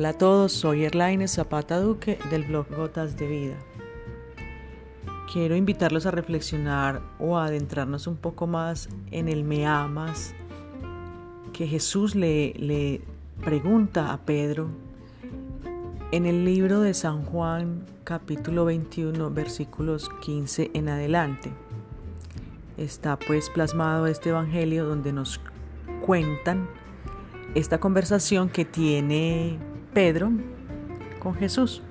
Hola a todos, soy Erlaine Zapata Duque del blog Gotas de Vida. Quiero invitarlos a reflexionar o a adentrarnos un poco más en el me amas que Jesús le, le pregunta a Pedro en el libro de San Juan capítulo 21 versículos 15 en adelante. Está pues plasmado este evangelio donde nos cuentan esta conversación que tiene Pedro con Jesús.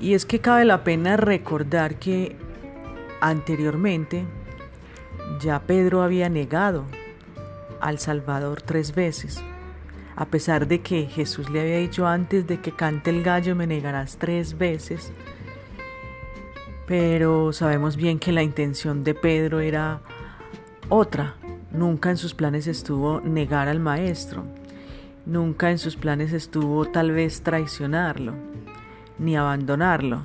Y es que cabe la pena recordar que anteriormente ya Pedro había negado al Salvador tres veces. A pesar de que Jesús le había dicho antes de que cante el gallo me negarás tres veces. Pero sabemos bien que la intención de Pedro era otra. Nunca en sus planes estuvo negar al Maestro. Nunca en sus planes estuvo tal vez traicionarlo, ni abandonarlo,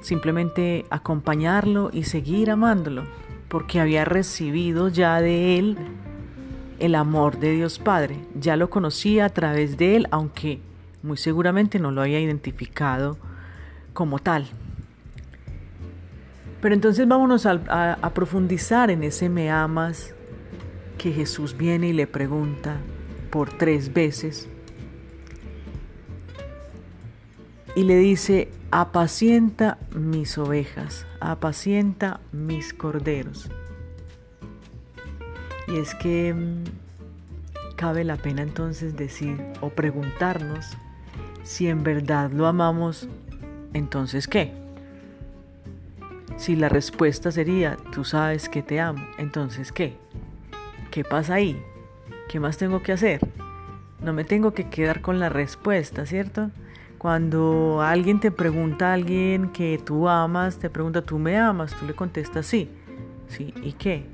simplemente acompañarlo y seguir amándolo, porque había recibido ya de él el amor de Dios Padre, ya lo conocía a través de él, aunque muy seguramente no lo había identificado como tal. Pero entonces vámonos a, profundizar en ese me amas que Jesús viene y le pregunta, por tres veces y le dice, apacienta mis ovejas, apacienta mis corderos. Y es que mm, cabe la pena entonces decir o preguntarnos si en verdad lo amamos, entonces ¿qué? Si la respuesta sería, tú sabes que te amo, entonces ¿qué? ¿Qué pasa ahí? ¿Qué más tengo que hacer? No me tengo que quedar con la respuesta, ¿cierto? Cuando alguien te pregunta a alguien que tú amas, te pregunta, ¿tú me amas? Tú le contestas sí. Sí, ¿y qué?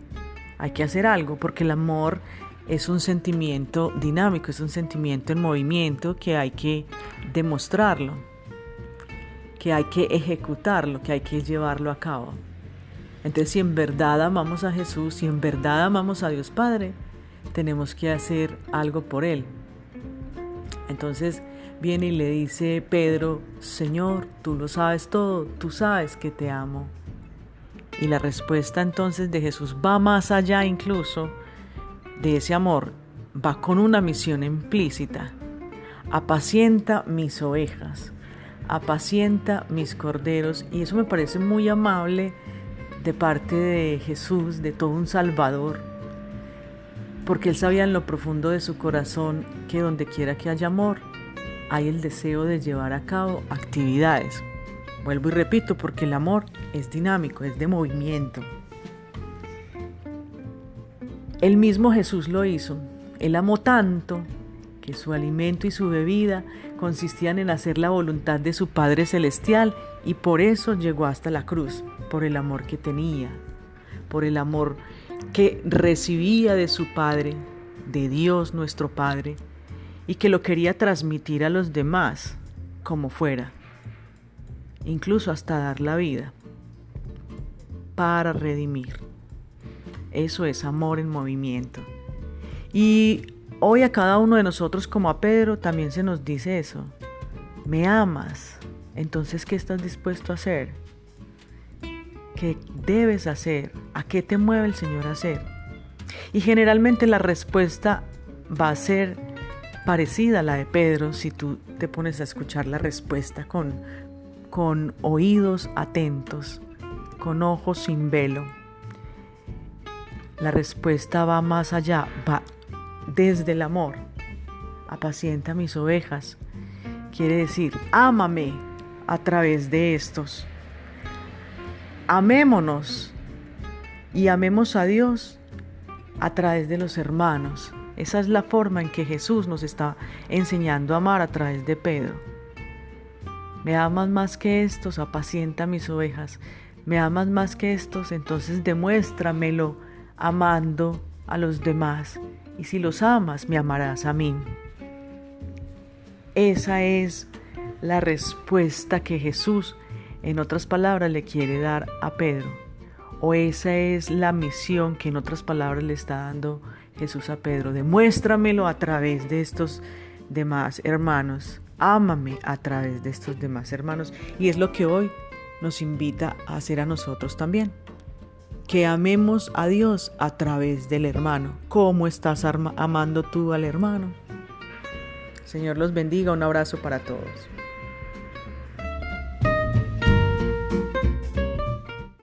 Hay que hacer algo porque el amor es un sentimiento dinámico, es un sentimiento en movimiento que hay que demostrarlo, que hay que ejecutarlo, que hay que llevarlo a cabo. Entonces, si en verdad amamos a Jesús, si en verdad amamos a Dios Padre, tenemos que hacer algo por Él. Entonces viene y le dice Pedro, Señor, tú lo sabes todo, tú sabes que te amo. Y la respuesta entonces de Jesús va más allá incluso de ese amor, va con una misión implícita. Apacienta mis ovejas, apacienta mis corderos. Y eso me parece muy amable de parte de Jesús, de todo un Salvador porque él sabía en lo profundo de su corazón que donde quiera que haya amor, hay el deseo de llevar a cabo actividades. Vuelvo y repito, porque el amor es dinámico, es de movimiento. El mismo Jesús lo hizo. Él amó tanto que su alimento y su bebida consistían en hacer la voluntad de su Padre Celestial y por eso llegó hasta la cruz, por el amor que tenía, por el amor que recibía de su Padre, de Dios nuestro Padre, y que lo quería transmitir a los demás como fuera, incluso hasta dar la vida para redimir. Eso es amor en movimiento. Y hoy a cada uno de nosotros como a Pedro también se nos dice eso. Me amas. Entonces, ¿qué estás dispuesto a hacer? ¿Qué debes hacer? ¿A qué te mueve el Señor a hacer? Y generalmente la respuesta va a ser parecida a la de Pedro si tú te pones a escuchar la respuesta con, con oídos atentos, con ojos sin velo. La respuesta va más allá, va desde el amor. Apacienta mis ovejas. Quiere decir, ámame a través de estos amémonos y amemos a Dios a través de los hermanos. Esa es la forma en que Jesús nos está enseñando a amar a través de Pedro. Me amas más que estos, apacienta mis ovejas. Me amas más que estos, entonces demuéstramelo amando a los demás. Y si los amas, me amarás a mí. Esa es la respuesta que Jesús en otras palabras le quiere dar a Pedro. O esa es la misión que en otras palabras le está dando Jesús a Pedro. Demuéstramelo a través de estos demás hermanos. Ámame a través de estos demás hermanos. Y es lo que hoy nos invita a hacer a nosotros también. Que amemos a Dios a través del hermano. ¿Cómo estás amando tú al hermano? Señor los bendiga. Un abrazo para todos.